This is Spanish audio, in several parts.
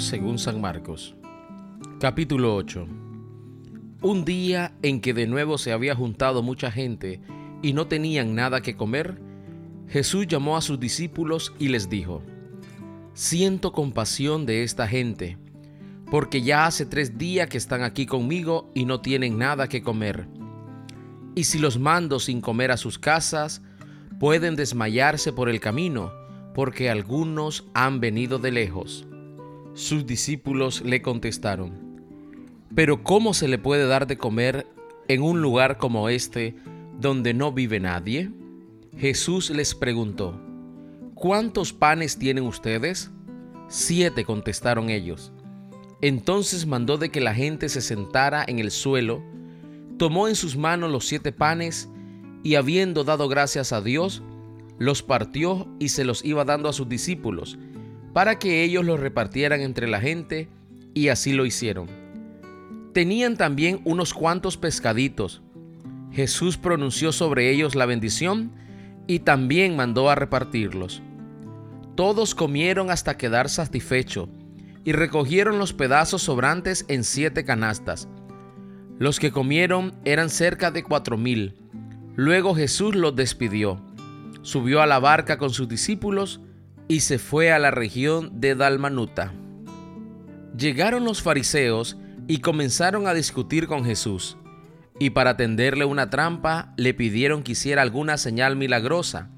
según San Marcos. Capítulo 8. Un día en que de nuevo se había juntado mucha gente y no tenían nada que comer, Jesús llamó a sus discípulos y les dijo, Siento compasión de esta gente, porque ya hace tres días que están aquí conmigo y no tienen nada que comer. Y si los mando sin comer a sus casas, pueden desmayarse por el camino, porque algunos han venido de lejos. Sus discípulos le contestaron, Pero ¿cómo se le puede dar de comer en un lugar como este, donde no vive nadie? Jesús les preguntó, ¿Cuántos panes tienen ustedes? Siete contestaron ellos. Entonces mandó de que la gente se sentara en el suelo, tomó en sus manos los siete panes y habiendo dado gracias a Dios, los partió y se los iba dando a sus discípulos, para que ellos los repartieran entre la gente, y así lo hicieron. Tenían también unos cuantos pescaditos. Jesús pronunció sobre ellos la bendición y también mandó a repartirlos. Todos comieron hasta quedar satisfechos y recogieron los pedazos sobrantes en siete canastas. Los que comieron eran cerca de cuatro mil. Luego Jesús los despidió subió a la barca con sus discípulos y se fue a la región de Dalmanuta. Llegaron los fariseos y comenzaron a discutir con Jesús, y para tenderle una trampa le pidieron que hiciera alguna señal milagrosa,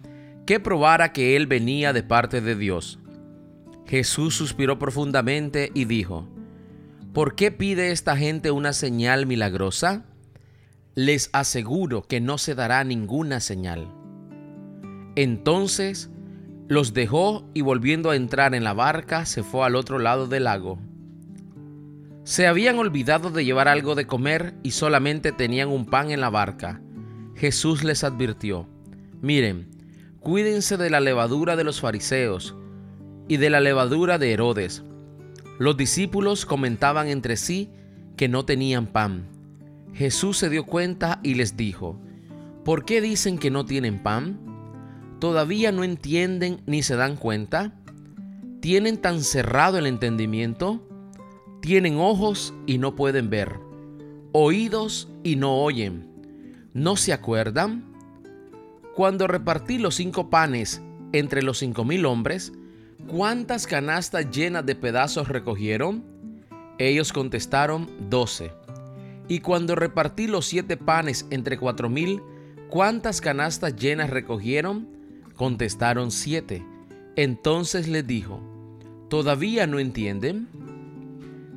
que probara que él venía de parte de Dios. Jesús suspiró profundamente y dijo, ¿Por qué pide esta gente una señal milagrosa? Les aseguro que no se dará ninguna señal entonces los dejó y volviendo a entrar en la barca se fue al otro lado del lago. Se habían olvidado de llevar algo de comer y solamente tenían un pan en la barca. Jesús les advirtió, miren, cuídense de la levadura de los fariseos y de la levadura de Herodes. Los discípulos comentaban entre sí que no tenían pan. Jesús se dio cuenta y les dijo, ¿por qué dicen que no tienen pan? Todavía no entienden ni se dan cuenta? ¿Tienen tan cerrado el entendimiento? ¿Tienen ojos y no pueden ver? ¿Oídos y no oyen? ¿No se acuerdan? Cuando repartí los cinco panes entre los cinco mil hombres, ¿cuántas canastas llenas de pedazos recogieron? Ellos contestaron, doce. Y cuando repartí los siete panes entre cuatro mil, ¿cuántas canastas llenas recogieron? Contestaron siete. Entonces les dijo, ¿todavía no entienden?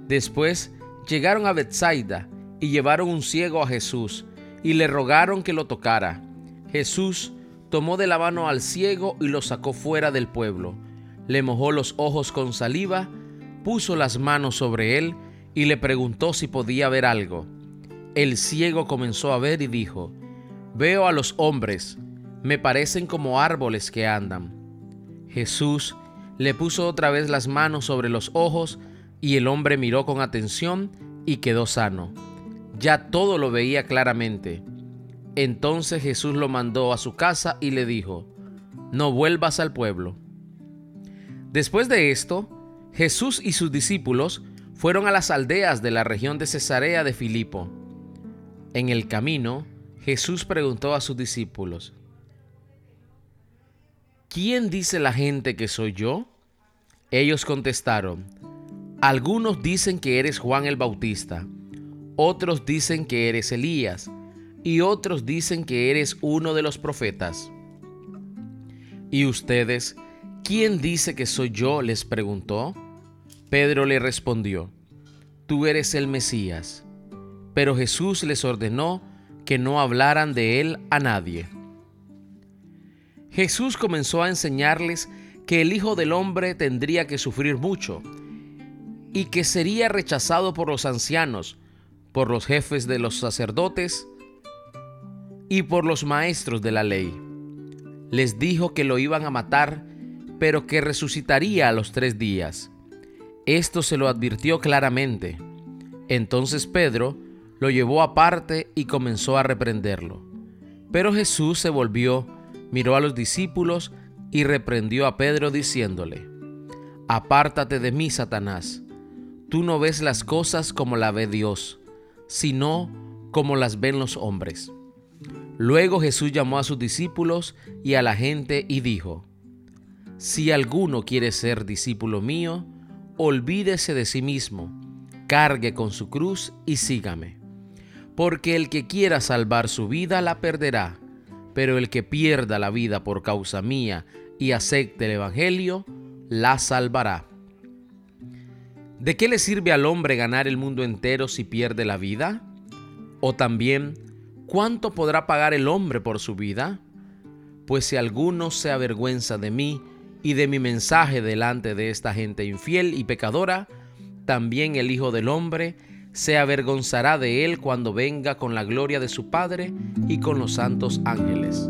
Después llegaron a Bethsaida y llevaron un ciego a Jesús y le rogaron que lo tocara. Jesús tomó de la mano al ciego y lo sacó fuera del pueblo. Le mojó los ojos con saliva, puso las manos sobre él y le preguntó si podía ver algo. El ciego comenzó a ver y dijo, Veo a los hombres, me parecen como árboles que andan. Jesús le puso otra vez las manos sobre los ojos y el hombre miró con atención y quedó sano. Ya todo lo veía claramente. Entonces Jesús lo mandó a su casa y le dijo, no vuelvas al pueblo. Después de esto, Jesús y sus discípulos fueron a las aldeas de la región de Cesarea de Filipo. En el camino, Jesús preguntó a sus discípulos, ¿quién dice la gente que soy yo? Ellos contestaron, algunos dicen que eres Juan el Bautista, otros dicen que eres Elías, y otros dicen que eres uno de los profetas. ¿Y ustedes, quién dice que soy yo? les preguntó. Pedro le respondió, tú eres el Mesías. Pero Jesús les ordenó que no hablaran de él a nadie. Jesús comenzó a enseñarles que el Hijo del Hombre tendría que sufrir mucho y que sería rechazado por los ancianos, por los jefes de los sacerdotes y por los maestros de la ley. Les dijo que lo iban a matar, pero que resucitaría a los tres días. Esto se lo advirtió claramente. Entonces Pedro lo llevó aparte y comenzó a reprenderlo. Pero Jesús se volvió miró a los discípulos y reprendió a Pedro diciéndole, Apártate de mí, Satanás, tú no ves las cosas como la ve Dios, sino como las ven los hombres. Luego Jesús llamó a sus discípulos y a la gente y dijo, Si alguno quiere ser discípulo mío, olvídese de sí mismo, cargue con su cruz y sígame. Porque el que quiera salvar su vida la perderá, pero el que pierda la vida por causa mía y acepte el Evangelio, la salvará. ¿De qué le sirve al hombre ganar el mundo entero si pierde la vida? O también, ¿cuánto podrá pagar el hombre por su vida? Pues si alguno se avergüenza de mí y de mi mensaje delante de esta gente infiel y pecadora, también el Hijo del Hombre se avergonzará de él cuando venga con la gloria de su Padre y con los santos ángeles.